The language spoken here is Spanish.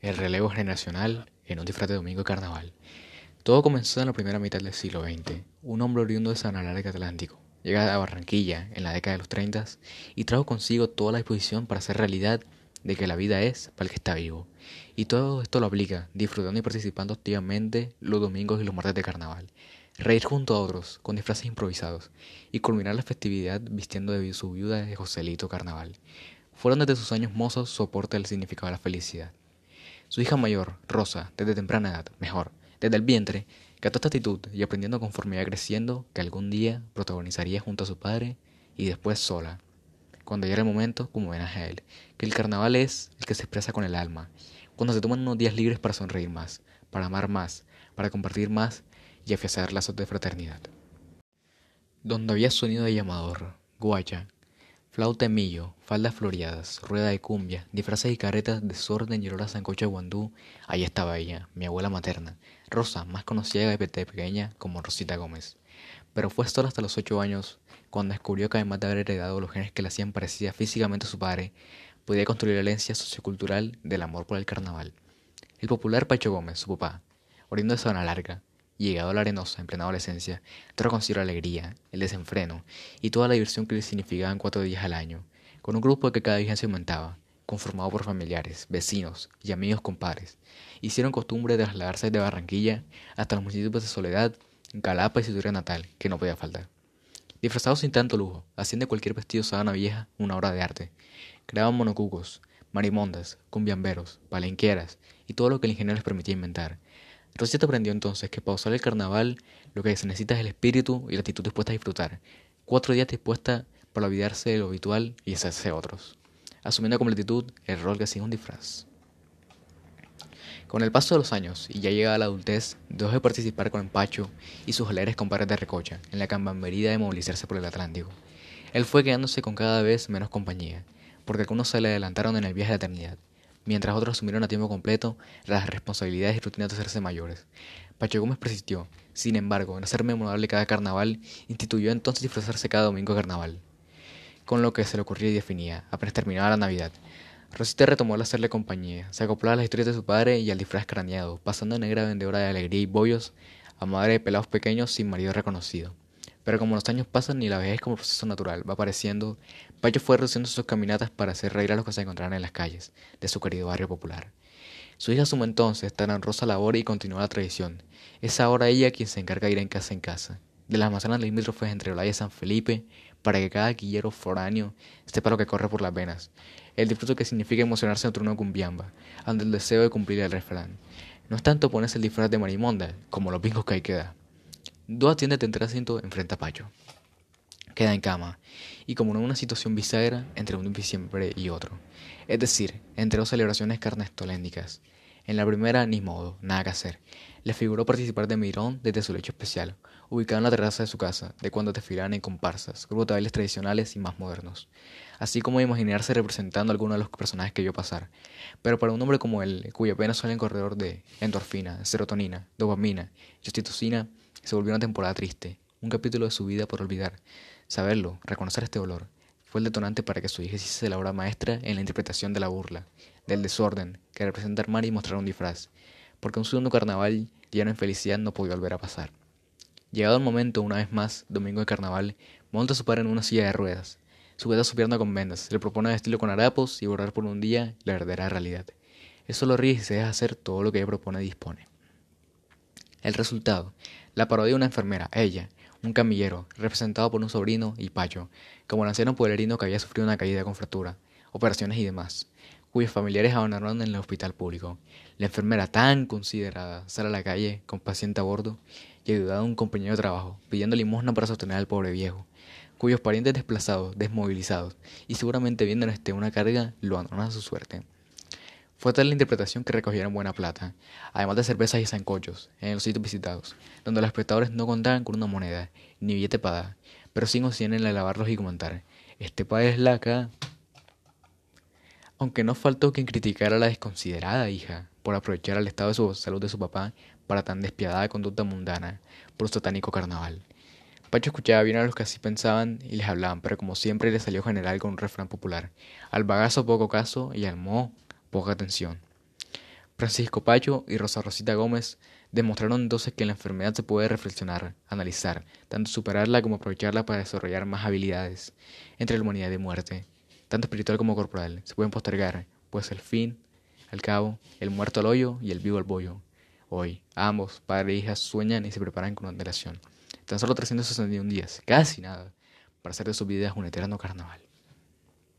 el relevo generacional en un disfraz de domingo carnaval. Todo comenzó en la primera mitad del siglo XX. Un hombre oriundo de San Larga Atlántico llega a Barranquilla en la década de los 30 y trajo consigo toda la disposición para hacer realidad de que la vida es para el que está vivo. Y todo esto lo aplica, disfrutando y participando activamente los domingos y los martes de carnaval. Reír junto a otros, con disfraces improvisados, y culminar la festividad vistiendo de su viuda de Joselito Carnaval. Fueron desde sus años mozos soporte del significado de la felicidad. Su hija mayor, Rosa, desde temprana edad, mejor, desde el vientre, cató esta actitud y aprendiendo conforme creciendo que algún día protagonizaría junto a su padre y después sola, cuando llegara el momento como homenaje a él, que el carnaval es el que se expresa con el alma, cuando se toman unos días libres para sonreír más, para amar más, para compartir más y afianzar lazos de fraternidad. Donde había sonido de llamador, guaya, Flauta de millo, faldas floreadas, rueda de cumbia, disfraces y caretas, desorden y olor a sancocho de guandú, ahí estaba ella, mi abuela materna, Rosa, más conocida de pequeña como Rosita Gómez. Pero fue solo hasta los ocho años cuando descubrió que además de haber heredado los genes que le hacían parecida físicamente a su padre, podía construir la herencia sociocultural del amor por el carnaval. El popular Pacho Gómez, su papá, oriundo de Sabana Larga, llegado a la arenosa en plena adolescencia, trajo consigo la alegría, el desenfreno y toda la diversión que le significaban cuatro días al año, con un grupo que cada día se aumentaba, conformado por familiares, vecinos y amigos compadres. Hicieron costumbre de trasladarse de Barranquilla hasta los municipios de Soledad, Galapa y su tierra natal, que no podía faltar. Disfrazados sin tanto lujo, hacían de cualquier vestido sábana vieja una obra de arte. Creaban monocucos, marimondas, cumbiamberos, palenqueras y todo lo que el ingenio les permitía inventar, Rosita aprendió entonces que para usar el carnaval lo que se necesita es el espíritu y la actitud dispuesta a disfrutar. Cuatro días dispuesta para olvidarse de lo habitual y hacerse otros, asumiendo con completitud el rol que hacía un disfraz. Con el paso de los años y ya llegada la adultez, dejó de participar con Empacho y sus alegres compadres de Recocha en la cambamberida de movilizarse por el Atlántico. Él fue quedándose con cada vez menos compañía, porque algunos se le adelantaron en el viaje de la eternidad, mientras otros asumieron a tiempo completo las responsabilidades y rutinas de hacerse mayores. Pacho Gómez persistió, sin embargo, en hacer memorable cada carnaval, instituyó entonces disfrazarse cada domingo de carnaval, con lo que se le ocurría y definía, apenas terminaba la Navidad. Rosita retomó el hacerle compañía, se acopló a las historias de su padre y al disfraz craneado, pasando de negra vendedora de alegría y bollos a madre de pelados pequeños sin marido reconocido. Pero como los años pasan y la vejez como proceso natural va apareciendo, Pacho fue reduciendo sus caminatas para hacer reír a los que se encontraran en las calles de su querido barrio popular. Su hija asume entonces tan honrosa labor y continúa la tradición. Es ahora ella quien se encarga de ir en casa en casa, de las manzanas limítrofes entre Olaya y San Felipe, para que cada quillero foráneo sepa lo que corre por las venas, el disfrute que significa emocionarse en turno cumbiamba, ante el deseo de cumplir el refrán. No es tanto ponerse el disfraz de marimonda, como los bingos que hay que dar. Dos atiende a asiento enfrente a Pacho. Queda en cama, y como en una situación bisagra entre un diciembre y otro. Es decir, entre dos celebraciones carnestoléndicas. En la primera, ni modo, nada que hacer. Le figuró participar de Mirón desde su lecho especial, ubicado en la terraza de su casa, de cuando desfilaban en comparsas, grupos de bailes tradicionales y más modernos. Así como imaginarse representando alguno de los personajes que vio pasar. Pero para un hombre como él, cuya pena suele en corredor de endorfina, serotonina, dopamina y se volvió una temporada triste, un capítulo de su vida por olvidar. Saberlo, reconocer este dolor, fue el detonante para que su hija hiciese la obra maestra en la interpretación de la burla, del desorden, que representa armar y mostrar un disfraz, porque un segundo carnaval lleno en felicidad no podía volver a pasar. Llegado el momento, una vez más, domingo de carnaval, monta a su padre en una silla de ruedas, sujeta su pierna con vendas, le propone vestirlo con harapos y borrar por un día la verdadera realidad. Eso lo ríe y se deja hacer todo lo que ella propone y dispone. El resultado, la parodia de una enfermera, ella, un camillero, representado por un sobrino y Pacho, como el anciano pueblerino que había sufrido una caída con fractura, operaciones y demás, cuyos familiares abandonaron en el hospital público. La enfermera tan considerada sale a la calle con paciente a bordo y ayuda a un compañero de trabajo, pidiendo limosna para sostener al pobre viejo, cuyos parientes desplazados, desmovilizados y seguramente viendo en este una carga, lo abandonan a su suerte. Fue tal la interpretación que recogieron buena plata, además de cervezas y zancochos, en los sitios visitados, donde los espectadores no contaban con una moneda, ni billete para pero sí en el lavarlos y comentar, este país es la acá. Aunque no faltó quien criticara a la desconsiderada hija por aprovechar el estado de su salud de su papá para tan despiadada conducta mundana por un satánico carnaval. Pacho escuchaba bien a los que así pensaban y les hablaban, pero como siempre le salió general con un refrán popular, al bagazo poco caso y al moho poca atención. Francisco Pacho y Rosa Rosita Gómez demostraron entonces que la enfermedad se puede reflexionar, analizar, tanto superarla como aprovecharla para desarrollar más habilidades entre la humanidad y muerte, tanto espiritual como corporal. Se pueden postergar, pues el fin, al cabo, el muerto al hoyo y el vivo al bollo. Hoy, ambos, padre e hija, sueñan y se preparan con antelación. Tan solo 361 días, casi nada, para hacer de sus vidas un eterno carnaval.